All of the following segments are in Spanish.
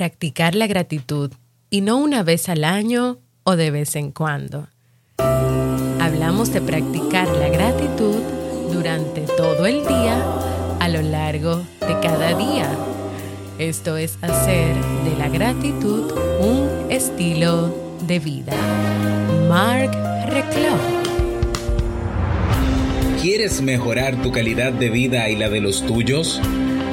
practicar la gratitud y no una vez al año o de vez en cuando. Hablamos de practicar la gratitud durante todo el día a lo largo de cada día. Esto es hacer de la gratitud un estilo de vida. Mark Reclau. ¿Quieres mejorar tu calidad de vida y la de los tuyos?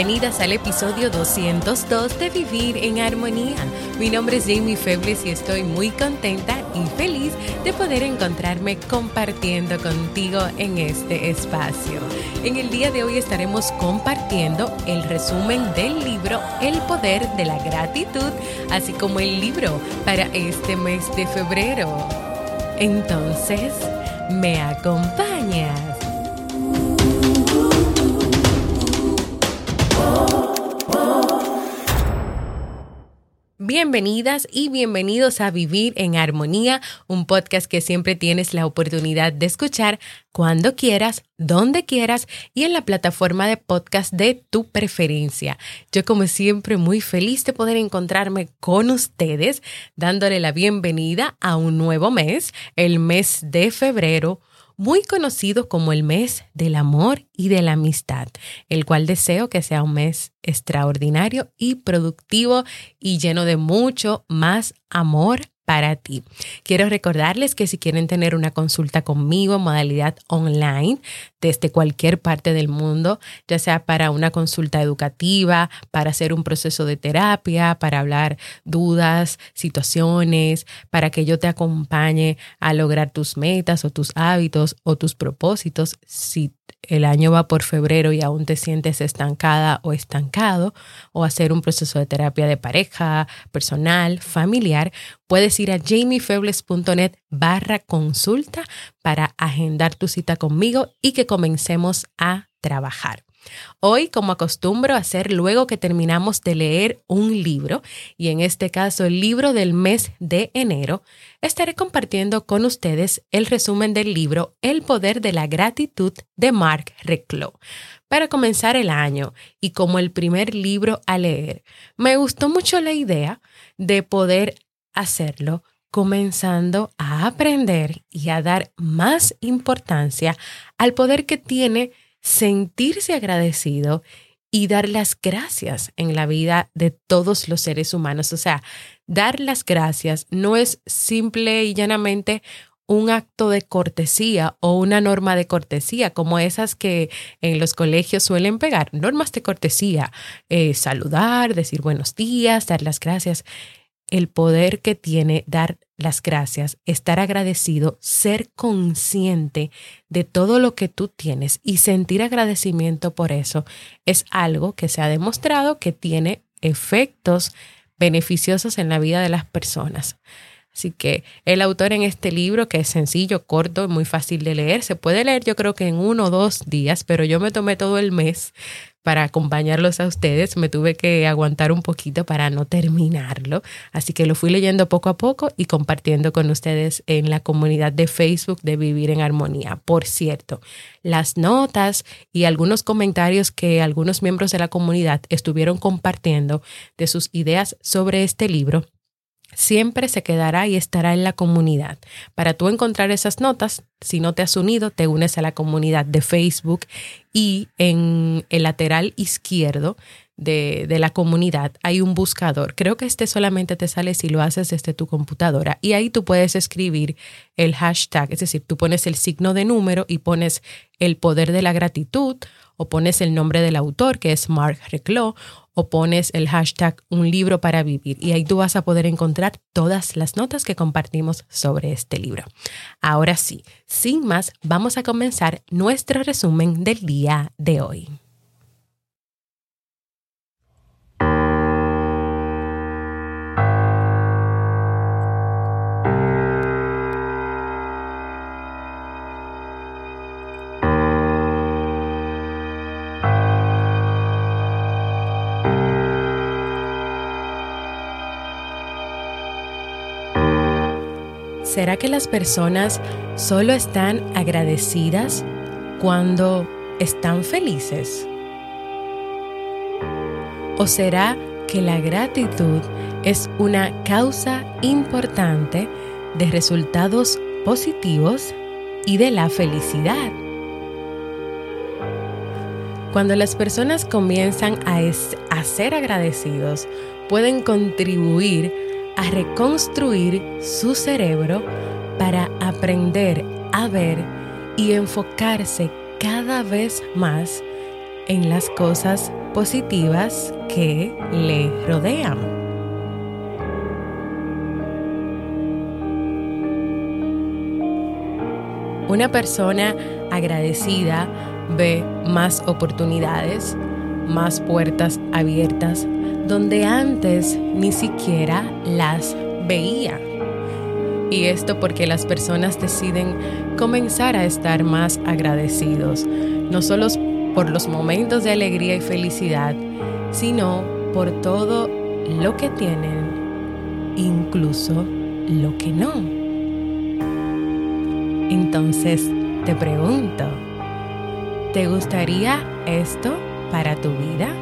Bienvenidas al episodio 202 de Vivir en Armonía. Mi nombre es Jamie Febles y estoy muy contenta y feliz de poder encontrarme compartiendo contigo en este espacio. En el día de hoy estaremos compartiendo el resumen del libro El Poder de la Gratitud, así como el libro para este mes de febrero. Entonces, ¿me acompañas? Bienvenidas y bienvenidos a Vivir en Armonía, un podcast que siempre tienes la oportunidad de escuchar cuando quieras, donde quieras y en la plataforma de podcast de tu preferencia. Yo como siempre muy feliz de poder encontrarme con ustedes, dándole la bienvenida a un nuevo mes, el mes de febrero muy conocido como el mes del amor y de la amistad, el cual deseo que sea un mes extraordinario y productivo y lleno de mucho más amor para ti. Quiero recordarles que si quieren tener una consulta conmigo en modalidad online desde cualquier parte del mundo, ya sea para una consulta educativa, para hacer un proceso de terapia, para hablar dudas, situaciones, para que yo te acompañe a lograr tus metas o tus hábitos o tus propósitos, si el año va por febrero y aún te sientes estancada o estancado, o hacer un proceso de terapia de pareja, personal, familiar, puedes ir a jamiefebles.net barra consulta para agendar tu cita conmigo y que comencemos a trabajar. Hoy, como acostumbro hacer luego que terminamos de leer un libro, y en este caso el libro del mes de enero, estaré compartiendo con ustedes el resumen del libro El poder de la gratitud de Mark Reclo. Para comenzar el año y como el primer libro a leer, me gustó mucho la idea de poder hacerlo comenzando a aprender y a dar más importancia al poder que tiene sentirse agradecido y dar las gracias en la vida de todos los seres humanos. O sea, dar las gracias no es simple y llanamente un acto de cortesía o una norma de cortesía, como esas que en los colegios suelen pegar, normas de cortesía, eh, saludar, decir buenos días, dar las gracias el poder que tiene dar las gracias, estar agradecido, ser consciente de todo lo que tú tienes y sentir agradecimiento por eso es algo que se ha demostrado que tiene efectos beneficiosos en la vida de las personas. Así que el autor en este libro, que es sencillo, corto, muy fácil de leer, se puede leer yo creo que en uno o dos días, pero yo me tomé todo el mes para acompañarlos a ustedes. Me tuve que aguantar un poquito para no terminarlo. Así que lo fui leyendo poco a poco y compartiendo con ustedes en la comunidad de Facebook de Vivir en Armonía. Por cierto, las notas y algunos comentarios que algunos miembros de la comunidad estuvieron compartiendo de sus ideas sobre este libro siempre se quedará y estará en la comunidad. Para tú encontrar esas notas, si no te has unido, te unes a la comunidad de Facebook y en el lateral izquierdo de, la comunidad hay un buscador. Creo que este solamente te sale si lo haces desde tu computadora y ahí tú puedes escribir el hashtag, es decir, tú pones el signo de número y pones el poder de la gratitud o pones el nombre del autor que es Mark Reclos o pones el hashtag un libro para vivir y ahí tú vas a poder encontrar todas las notas que compartimos sobre este libro. Ahora sí, sin más, vamos a comenzar nuestro resumen del día de hoy. ¿Será que las personas solo están agradecidas cuando están felices? ¿O será que la gratitud es una causa importante de resultados positivos y de la felicidad? Cuando las personas comienzan a, ser agradecidos, pueden contribuir reconstruir su cerebro para aprender a ver y enfocarse cada vez más en las cosas positivas que le rodean. Una persona agradecida ve más oportunidades, más puertas abiertas donde antes ni siquiera las veía. Y esto porque las personas deciden comenzar a estar más agradecidos, no solo por los momentos de alegría y felicidad, sino por todo lo que tienen, incluso lo que no. Entonces, te pregunto, ¿te gustaría esto para tu vida?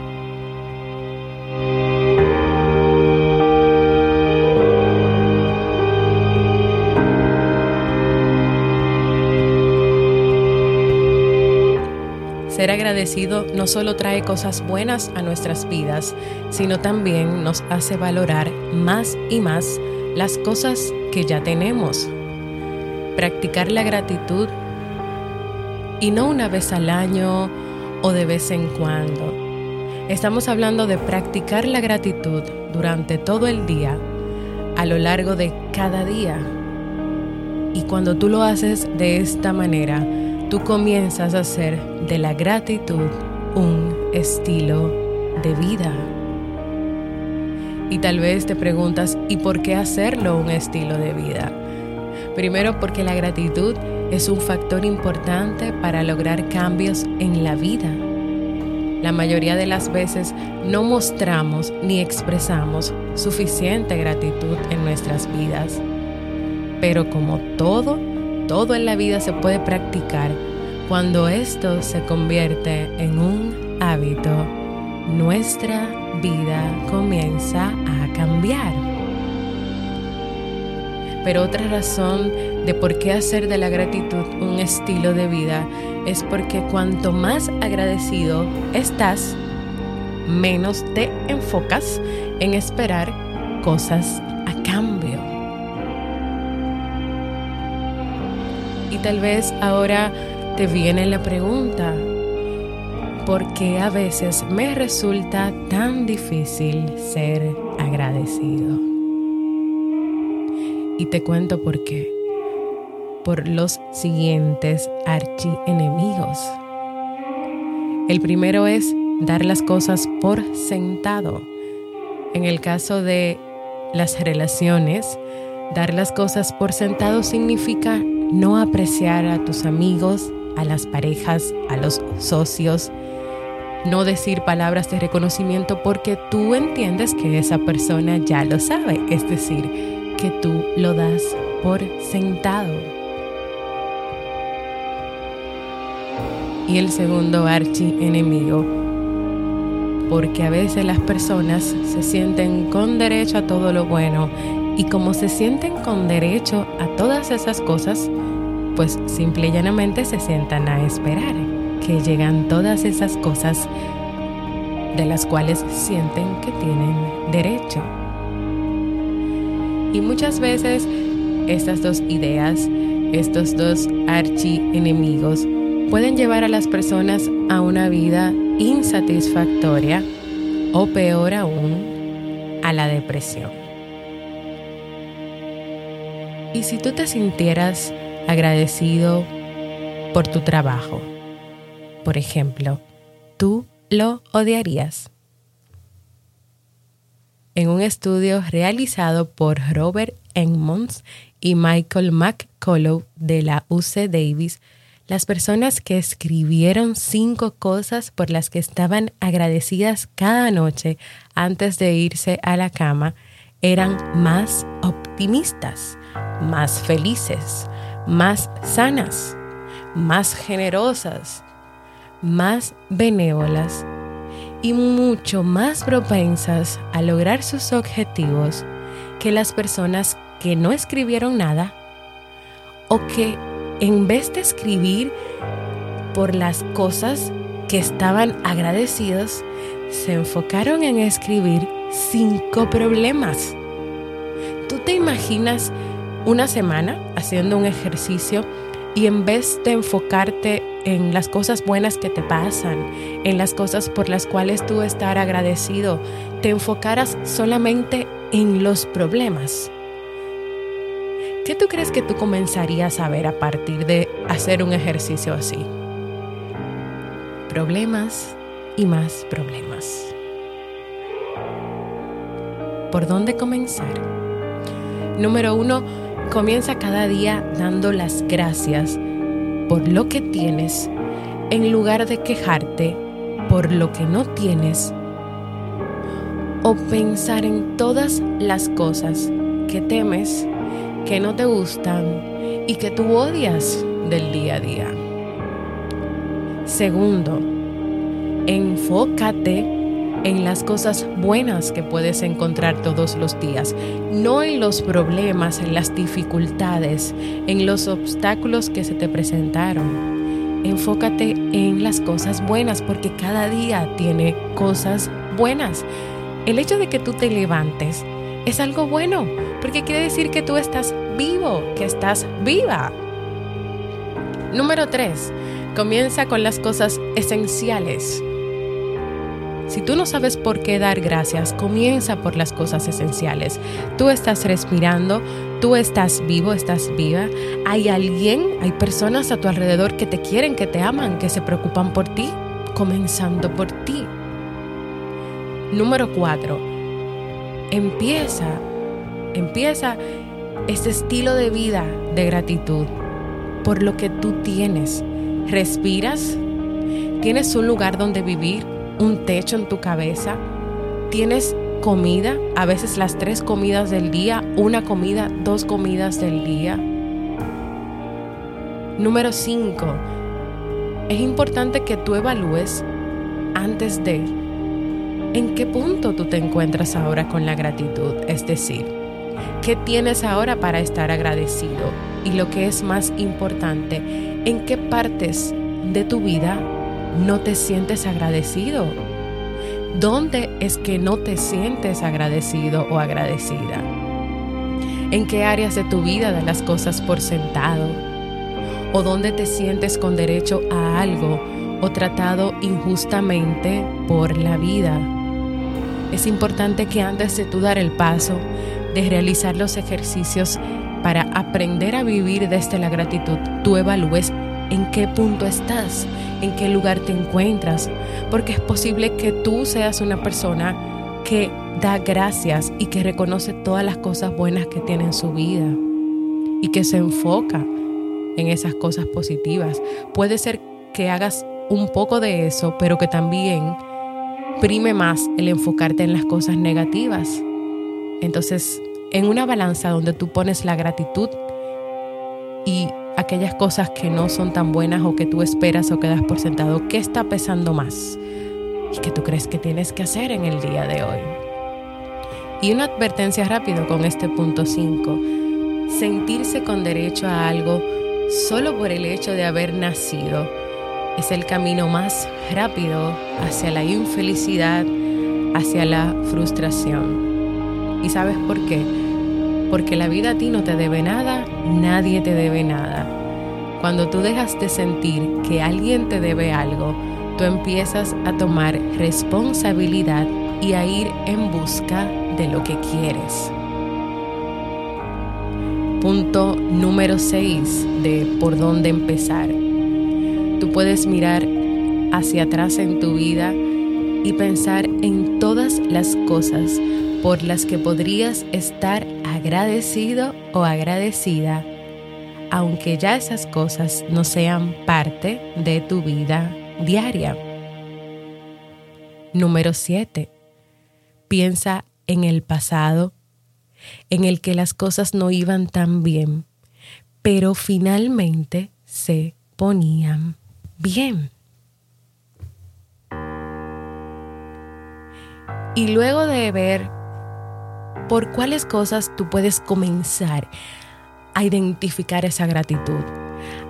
Ser agradecido no solo trae cosas buenas a nuestras vidas, sino también nos hace valorar más y más las cosas que ya tenemos. Practicar la gratitud y no una vez al año o de vez en cuando. Estamos hablando de practicar la gratitud durante todo el día, a lo largo de cada día. Y cuando tú lo haces de esta manera, tú comienzas a hacer de la gratitud un estilo de vida. Y tal vez te preguntas, ¿y por qué hacerlo un estilo de vida? Primero porque la gratitud es un factor importante para lograr cambios en la vida. La mayoría de las veces no mostramos ni expresamos suficiente gratitud en nuestras vidas. Pero como todo, todo en la vida se puede practicar cuando esto se convierte en un hábito, nuestra vida comienza a cambiar. Pero otra razón de por qué hacer de la gratitud un estilo de vida es porque cuanto más agradecido estás, menos te enfocas en esperar cosas a cambio. Y tal vez ahora te viene la pregunta, ¿por qué a veces me resulta tan difícil ser agradecido? Y te cuento por qué. Por los siguientes archienemigos. El primero es dar las cosas por sentado. En el caso de las relaciones, dar las cosas por sentado significa no apreciar a tus amigos, a las parejas, a los socios, no decir palabras de reconocimiento porque tú entiendes que esa persona ya lo sabe, es decir, que tú lo das por sentado. Y el segundo archi enemigo, porque a veces las personas se sienten con derecho a todo lo bueno. Y como se sienten con derecho a todas esas cosas, pues simple y llanamente se sientan a esperar que llegan todas esas cosas de las cuales sienten que tienen derecho. Y muchas veces estas dos ideas, estos dos archienemigos, pueden llevar a las personas a una vida insatisfactoria o peor aún, a la depresión. Y si tú te sintieras agradecido por tu trabajo, por ejemplo, tú lo odiarías. En un estudio realizado por Robert Edmonds y Michael McCullough de la UC Davis, las personas que escribieron cinco cosas por las que estaban agradecidas cada noche antes de irse a la cama eran más optimistas, más felices, más sanas, más generosas, más benévolas y mucho más propensas a lograr sus objetivos que las personas que no escribieron nada o que en vez de escribir por las cosas que estaban agradecidos, se enfocaron en escribir cinco problemas. ¿Tú te imaginas una semana haciendo un ejercicio y en vez de enfocarte en las cosas buenas que te pasan, en las cosas por las cuales tú estar agradecido, te enfocaras solamente en los problemas? ¿Qué tú crees que tú comenzarías a ver a partir de hacer un ejercicio así? Problemas y más problemas. ¿Por dónde comenzar? Número uno, comienza cada día dando las gracias por lo que tienes en lugar de quejarte por lo que no tienes o pensar en todas las cosas que temes, que no te gustan y que tú odias del día a día. Segundo, enfócate en las cosas buenas que puedes encontrar todos los días, no en los problemas, en las dificultades, en los obstáculos que se te presentaron. Enfócate en las cosas buenas porque cada día tiene cosas buenas. El hecho de que tú te levantes es algo bueno porque quiere decir que tú estás vivo, que estás viva. Número 3. Comienza con las cosas esenciales. Si tú no sabes por qué dar gracias, comienza por las cosas esenciales. Tú estás respirando, tú estás vivo, estás viva. Hay alguien, hay personas a tu alrededor que te quieren, que te aman, que se preocupan por ti, comenzando por ti. Número cuatro, empieza, empieza ese estilo de vida de gratitud por lo que tú tienes. Respiras, tienes un lugar donde vivir, un techo en tu cabeza, tienes comida, a veces las tres comidas del día, una comida, dos comidas del día. Número 5. Es importante que tú evalúes antes de en qué punto tú te encuentras ahora con la gratitud, es decir, qué tienes ahora para estar agradecido y lo que es más importante, en qué partes de tu vida no te sientes agradecido? ¿Dónde es que no te sientes agradecido o agradecida? ¿En qué áreas de tu vida das las cosas por sentado? ¿O dónde te sientes con derecho a algo o tratado injustamente por la vida? Es importante que antes de tú dar el paso de realizar los ejercicios para aprender a vivir desde la gratitud, tú evalúes en qué punto estás, en qué lugar te encuentras, porque es posible que tú seas una persona que da gracias y que reconoce todas las cosas buenas que tiene en su vida y que se enfoca en esas cosas positivas. Puede ser que hagas un poco de eso, pero que también prime más el enfocarte en las cosas negativas. Entonces, en una balanza donde tú pones la gratitud y aquellas cosas que no son tan buenas o que tú esperas o que das por sentado, ¿qué está pesando más? ¿Y qué tú crees que tienes que hacer en el día de hoy? Y una advertencia rápido con este punto 5. Sentirse con derecho a algo solo por el hecho de haber nacido es el camino más rápido hacia la infelicidad, hacia la frustración. ¿Y sabes por qué? Porque la vida a ti no te debe nada, nadie te debe nada. Cuando tú dejas de sentir que alguien te debe algo, tú empiezas a tomar responsabilidad y a ir en busca de lo que quieres. Punto número 6 de por dónde empezar. Tú puedes mirar hacia atrás en tu vida y pensar en todas las cosas por las que podrías estar agradecido o agradecida, aunque ya esas cosas no sean parte de tu vida diaria. Número 7. Piensa en el pasado, en el que las cosas no iban tan bien, pero finalmente se ponían bien. Y luego de ver por cuáles cosas tú puedes comenzar a identificar esa gratitud,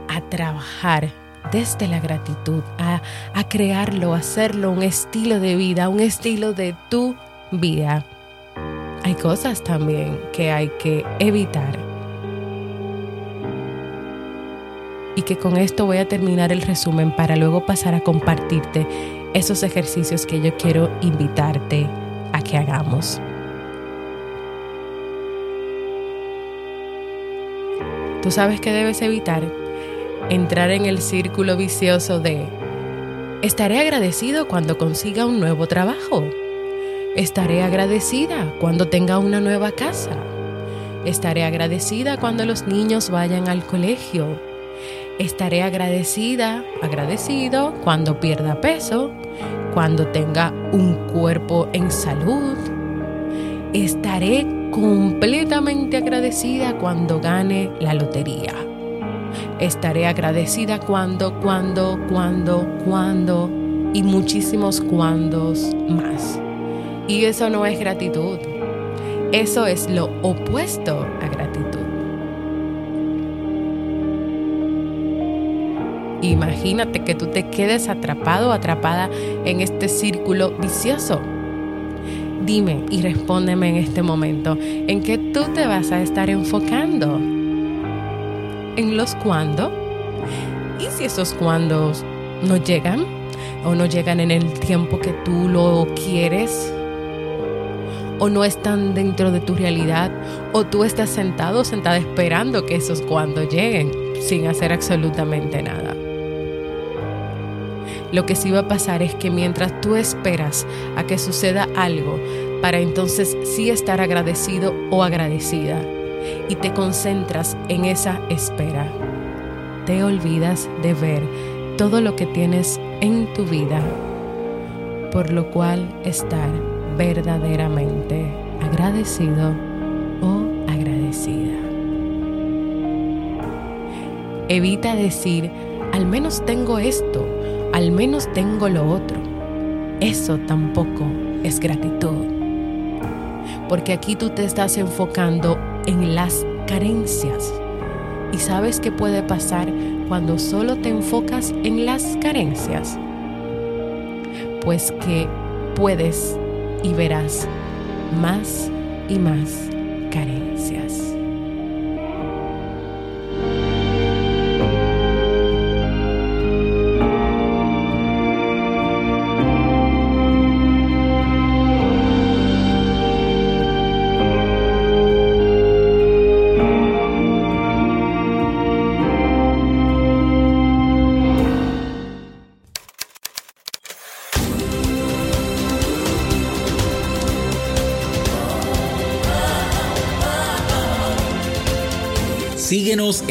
a trabajar desde la gratitud, a, a crearlo, a hacerlo un estilo de vida, un estilo de tu vida. Hay cosas también que hay que evitar. Y que con esto voy a terminar el resumen para luego pasar a compartirte esos ejercicios que yo quiero invitarte a que hagamos. Tú sabes que debes evitar entrar en el círculo vicioso de estaré agradecido cuando consiga un nuevo trabajo. Estaré agradecida cuando tenga una nueva casa. Estaré agradecida cuando los niños vayan al colegio. Estaré agradecida, agradecido cuando pierda peso, cuando tenga un cuerpo en salud. Estaré completamente agradecida cuando gane la lotería. Estaré agradecida cuando, cuando, cuando, cuando y muchísimos cuandos más. Y eso no es gratitud. Eso es lo opuesto a gratitud. Imagínate que tú te quedes atrapado o atrapada en este círculo vicioso. Dime y respóndeme en este momento en qué tú te vas a estar enfocando. ¿En los cuándo? ¿Y si esos cuándos no llegan? ¿O no llegan en el tiempo que tú lo quieres? ¿O no están dentro de tu realidad? ¿O tú estás sentado o sentada esperando que esos cuando lleguen sin hacer absolutamente nada? Lo que sí va a pasar es que mientras tú esperas a que suceda algo, para entonces sí estar agradecido o agradecida, y te concentras en esa espera, te olvidas de ver todo lo que tienes en tu vida, por lo cual estar verdaderamente agradecido o agradecida. Evita decir, al menos tengo esto, al menos tengo lo otro. Eso tampoco es gratitud. Porque aquí tú te estás enfocando en las carencias. ¿Y sabes qué puede pasar cuando solo te enfocas en las carencias? Pues que puedes y verás más y más carencias.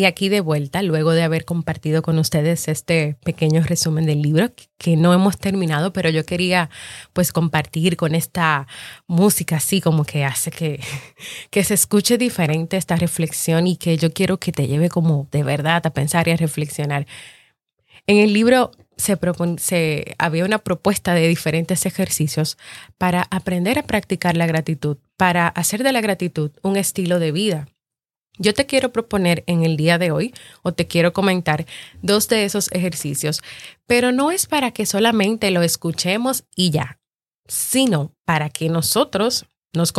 Y aquí de vuelta, luego de haber compartido con ustedes este pequeño resumen del libro que no hemos terminado, pero yo quería pues compartir con esta música así como que hace que, que se escuche diferente esta reflexión y que yo quiero que te lleve como de verdad a pensar y a reflexionar. En el libro se, había una propuesta de diferentes ejercicios para aprender a practicar la gratitud, para hacer de la gratitud un estilo de vida yo te quiero proponer en el día de hoy o te quiero comentar dos de esos ejercicios, pero no es para que solamente lo escuchemos y ya, sino para que nosotros nos,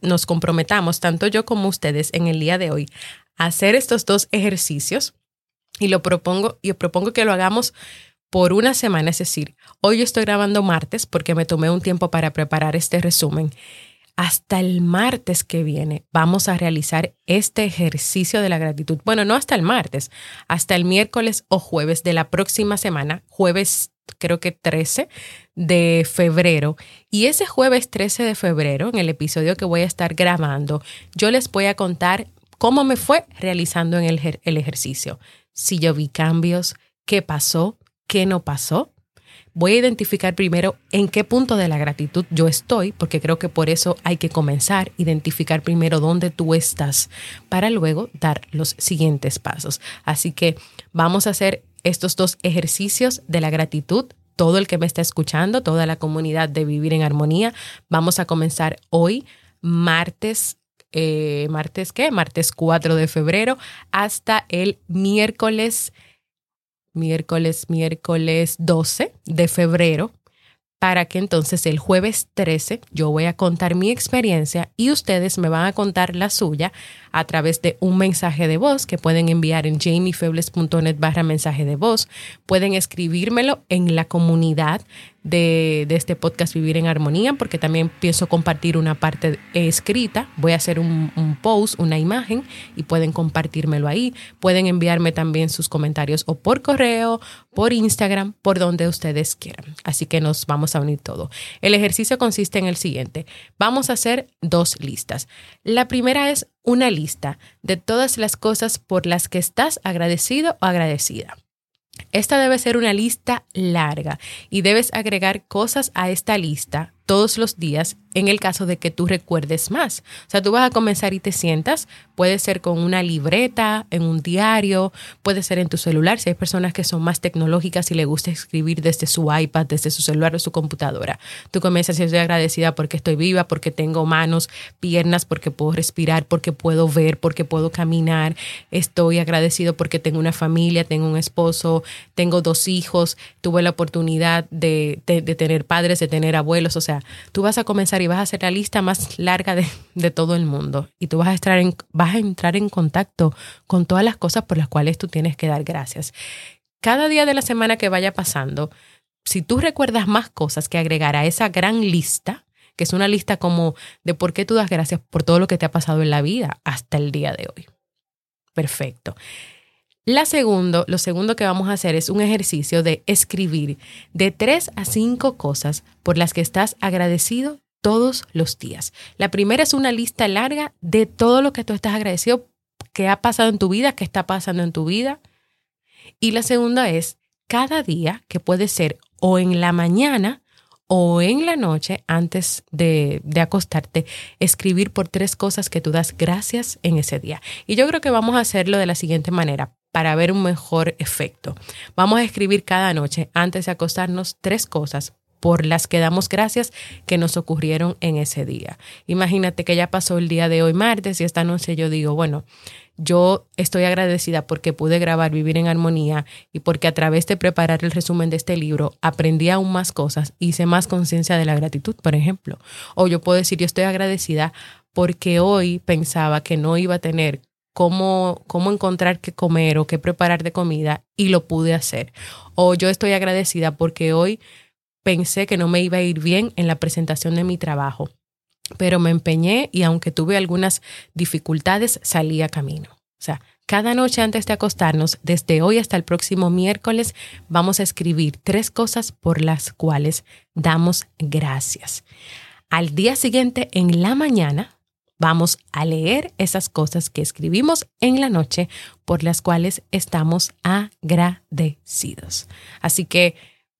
nos comprometamos, tanto yo como ustedes, en el día de hoy, a hacer estos dos ejercicios. Y lo propongo, yo propongo que lo hagamos por una semana, es decir, hoy estoy grabando martes porque me tomé un tiempo para preparar este resumen hasta el martes que viene vamos a realizar este ejercicio de la gratitud. Bueno, no hasta el martes, hasta el miércoles o jueves de la próxima semana, jueves creo que 13 de febrero. Y ese jueves 13 de febrero, en el episodio que voy a estar grabando, yo les voy a contar cómo me fue realizando en el, el ejercicio. Si yo vi cambios, qué pasó, qué no pasó voy a identificar primero en qué punto de la gratitud yo estoy, porque creo que por eso hay que comenzar, identificar primero dónde tú estás para luego dar los siguientes pasos. Así que vamos a hacer estos dos ejercicios de la gratitud. Todo el que me está escuchando, toda la comunidad de Vivir en Armonía, vamos a comenzar hoy, martes eh, martes qué? Martes 4 de febrero hasta el miércoles miércoles, miércoles 12 de febrero, para que entonces el jueves 13 yo voy a contar mi experiencia y ustedes me van a contar la suya a través de un mensaje de voz que pueden enviar en jamiefebles.net barra mensaje de voz. Pueden escribírmelo en la comunidad de, este podcast Vivir en Armonía, porque también pienso compartir una parte escrita. Voy a hacer un, un, post, una imagen, y pueden compartírmelo ahí. Pueden enviarme también sus comentarios o por correo, por Instagram, por donde ustedes quieran. Así que nos vamos a unir todo. El ejercicio consiste en el siguiente. Vamos a hacer dos listas. La primera es una lista de todas las cosas por las que estás agradecido o agradecida. Esta debe ser una lista larga y debes agregar cosas a esta lista todos los días en el caso de que tú recuerdes más. O sea, tú vas a comenzar y te sientas, puede ser con una libreta, en un diario, puede ser en tu celular, si hay personas que son más tecnológicas y le gusta escribir desde su iPad, desde su celular o su computadora. Tú comienzas y estoy agradecida porque estoy viva, porque tengo manos, piernas, porque puedo respirar, porque puedo ver, porque puedo caminar. Estoy agradecido porque tengo una familia, tengo un esposo, tengo dos hijos, tuve la oportunidad de, de, de tener padres, de tener abuelos, o sea, tú vas a comenzar y vas a hacer la lista más larga de, todo el mundo y tú vas a, estar en, vas a entrar en contacto con todas las cosas por las cuales tú tienes que dar gracias. Cada día de la semana que vaya pasando, si tú recuerdas más cosas que agregar a esa gran lista, que es una lista como de por qué tú das gracias por todo lo que te ha pasado en la vida hasta el día de hoy. Perfecto. La segundo, lo segundo que vamos a hacer es un ejercicio de escribir de tres a cinco cosas por las que estás agradecido todos los días. La primera es una lista larga de todo lo que tú estás agradecido que ha pasado en tu vida, que está pasando en tu vida. Y la segunda es cada día, que puede ser o en la mañana o en la noche antes de, de, acostarte, escribir por tres cosas que tú das gracias en ese día. Y yo creo que vamos a hacerlo de la siguiente manera para ver un mejor efecto. Vamos a escribir cada noche, antes de acostarnos, tres cosas por las que damos gracias que nos ocurrieron en ese día. Imagínate que ya pasó el día de hoy martes y esta noche yo digo, bueno, yo estoy agradecida porque pude grabar Vivir en Armonía y porque a través de preparar el resumen de este libro aprendí aún más cosas, hice más conciencia de la gratitud, por ejemplo. O yo puedo decir, yo estoy agradecida porque hoy pensaba que no iba a tener cómo, cómo encontrar qué comer o qué preparar de comida y lo pude hacer. O yo estoy agradecida porque hoy pensé que no me iba a ir bien en la presentación de mi trabajo, pero me empeñé y aunque tuve algunas dificultades, salí a camino. O sea, cada noche antes de acostarnos, desde hoy hasta el próximo miércoles, vamos a escribir tres cosas por las cuales damos gracias. Al día siguiente, en la mañana, vamos a leer esas cosas que escribimos en la noche por las cuales estamos agradecidos. Así que,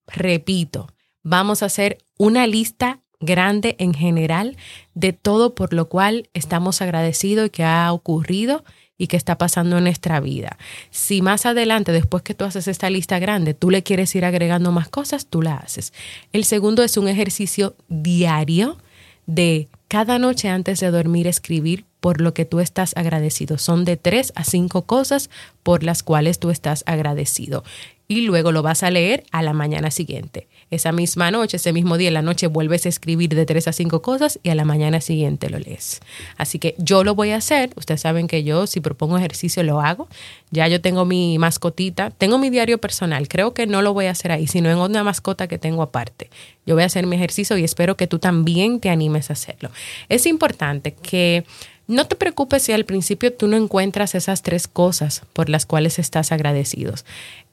repito, vamos a hacer una lista grande en general de todo por lo cual estamos agradecidos y que ha ocurrido y que está pasando en nuestra vida. Si más adelante, después que tú haces esta lista grande, tú le quieres ir agregando más cosas, tú la haces. El segundo es un ejercicio diario de cada noche antes de dormir escribir por lo que tú estás agradecido. Son de tres a cinco cosas por las cuales tú estás agradecido. Y luego lo vas a leer a la mañana siguiente. Esa misma noche, ese mismo día, en la noche vuelves a escribir de tres a cinco cosas y a la mañana siguiente lo lees. Así que yo lo voy a hacer. Ustedes saben que yo, si propongo ejercicio, lo hago. Ya yo tengo mi mascotita, tengo mi diario personal. Creo que no lo voy a hacer ahí, sino en una mascota que tengo aparte. Yo voy a hacer mi ejercicio y espero que tú también te animes a hacerlo. Es importante que no te preocupes si al principio tú no encuentras esas tres cosas por las cuales estás agradecidos.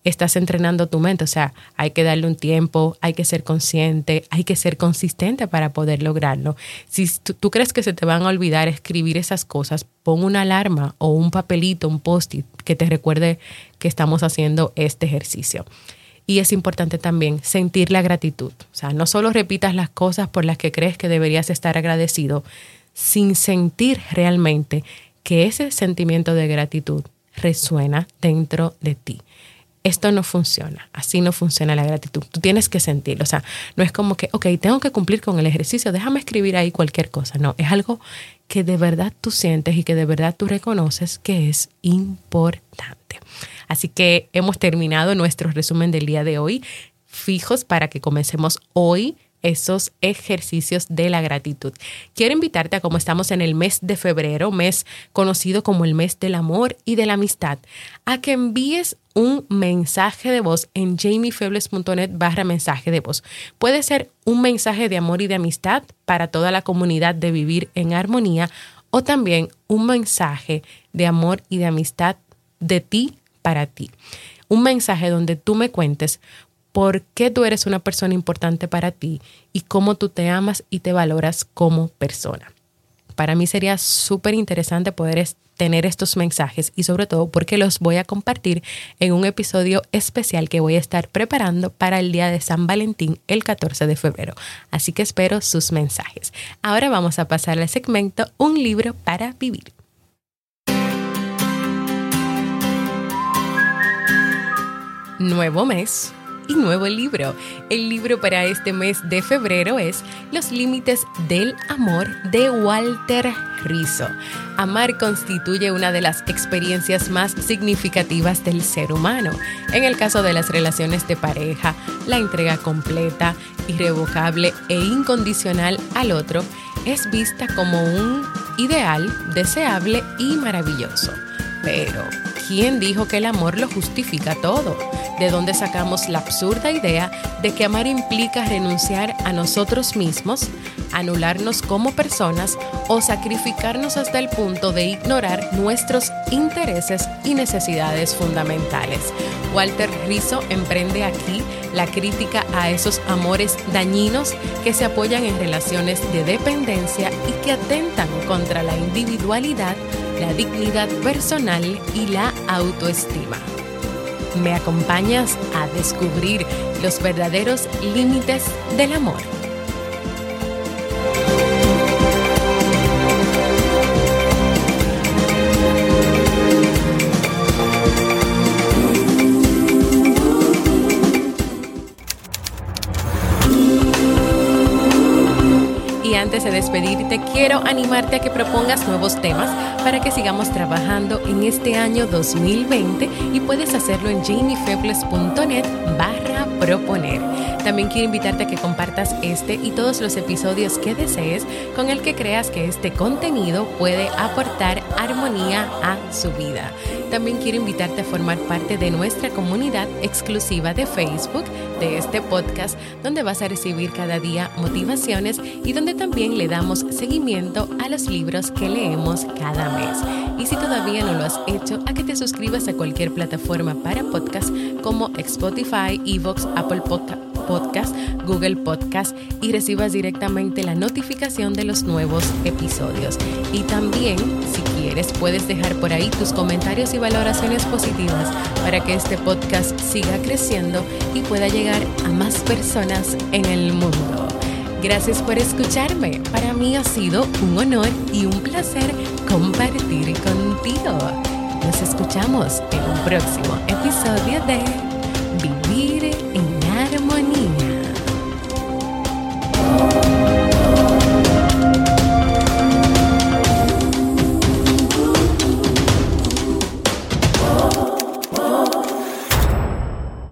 Estás entrenando tu mente, o sea, hay que darle un tiempo, hay que ser consciente, hay que ser consistente para poder lograrlo. Si tú, crees que se te van a olvidar escribir esas cosas, pon una alarma o un papelito, un post-it que te recuerde que estamos haciendo este ejercicio. Y es importante también sentir la gratitud. O sea, no solo repitas las cosas por las que crees que deberías estar agradecido, sin sentir realmente que ese sentimiento de gratitud resuena dentro de ti. Esto no funciona, así no funciona la gratitud. Tú tienes que sentirlo, o sea, no es como que, ok, tengo que cumplir con el ejercicio, déjame escribir ahí cualquier cosa. No, es algo que de verdad tú sientes y que de verdad tú reconoces que es importante. Así que hemos terminado nuestro resumen del día de hoy, fijos para que comencemos hoy esos ejercicios de la gratitud. Quiero invitarte a como estamos en el mes de febrero, mes conocido como el mes del amor y de la amistad, a que envíes un mensaje de voz en jamiefebles.net barra mensaje de voz. Puede ser un mensaje de amor y de amistad para toda la comunidad de vivir en armonía o también un mensaje de amor y de amistad de ti para ti. Un mensaje donde tú me cuentes por qué tú eres una persona importante para ti y cómo tú te amas y te valoras como persona. Para mí sería súper interesante poder tener estos mensajes y sobre todo porque los voy a compartir en un episodio especial que voy a estar preparando para el día de San Valentín el 14 de febrero. Así que espero sus mensajes. Ahora vamos a pasar al segmento Un libro para vivir. Nuevo mes y nuevo libro. El libro para este mes de febrero es Los Límites del Amor de Walter Rizzo. Amar constituye una de las experiencias más significativas del ser humano. En el caso de las relaciones de pareja, la entrega completa, irrevocable e incondicional al otro es vista como un ideal deseable y maravilloso. Pero, ¿quién dijo que el amor lo justifica todo? ¿De dónde sacamos la absurda idea de que amar implica renunciar a nosotros mismos, anularnos como personas o sacrificarnos hasta el punto de ignorar nuestros intereses y necesidades fundamentales? Walter Rizzo emprende aquí la crítica a esos amores dañinos que se apoyan en relaciones de dependencia y que atentan contra la individualidad la dignidad personal y la autoestima. ¿Me acompañas a descubrir los verdaderos límites del amor? Antes de despedirte, quiero animarte a que propongas nuevos temas para que sigamos trabajando en este año 2020 y puedes hacerlo en jamiefebles.net barra proponer. También quiero invitarte a que compartas este y todos los episodios que desees con el que creas que este contenido puede aportar armonía a su vida. También quiero invitarte a formar parte de nuestra comunidad exclusiva de Facebook de este podcast, donde vas a recibir cada día motivaciones y donde también le damos seguimiento a los libros que leemos cada mes. Y si todavía no lo has hecho, a que te suscribas a cualquier plataforma para podcast como Spotify, Evox, Apple Podcast Google Podcast y recibas directamente la notificación de los nuevos episodios. Y también, si quieres, puedes dejar por ahí tus comentarios y valoraciones positivas para que este podcast siga creciendo y pueda llegar a más personas en el mundo. Gracias por escucharme. Para mí ha sido un honor y un placer compartir contigo. Nos escuchamos en un próximo episodio de Vivir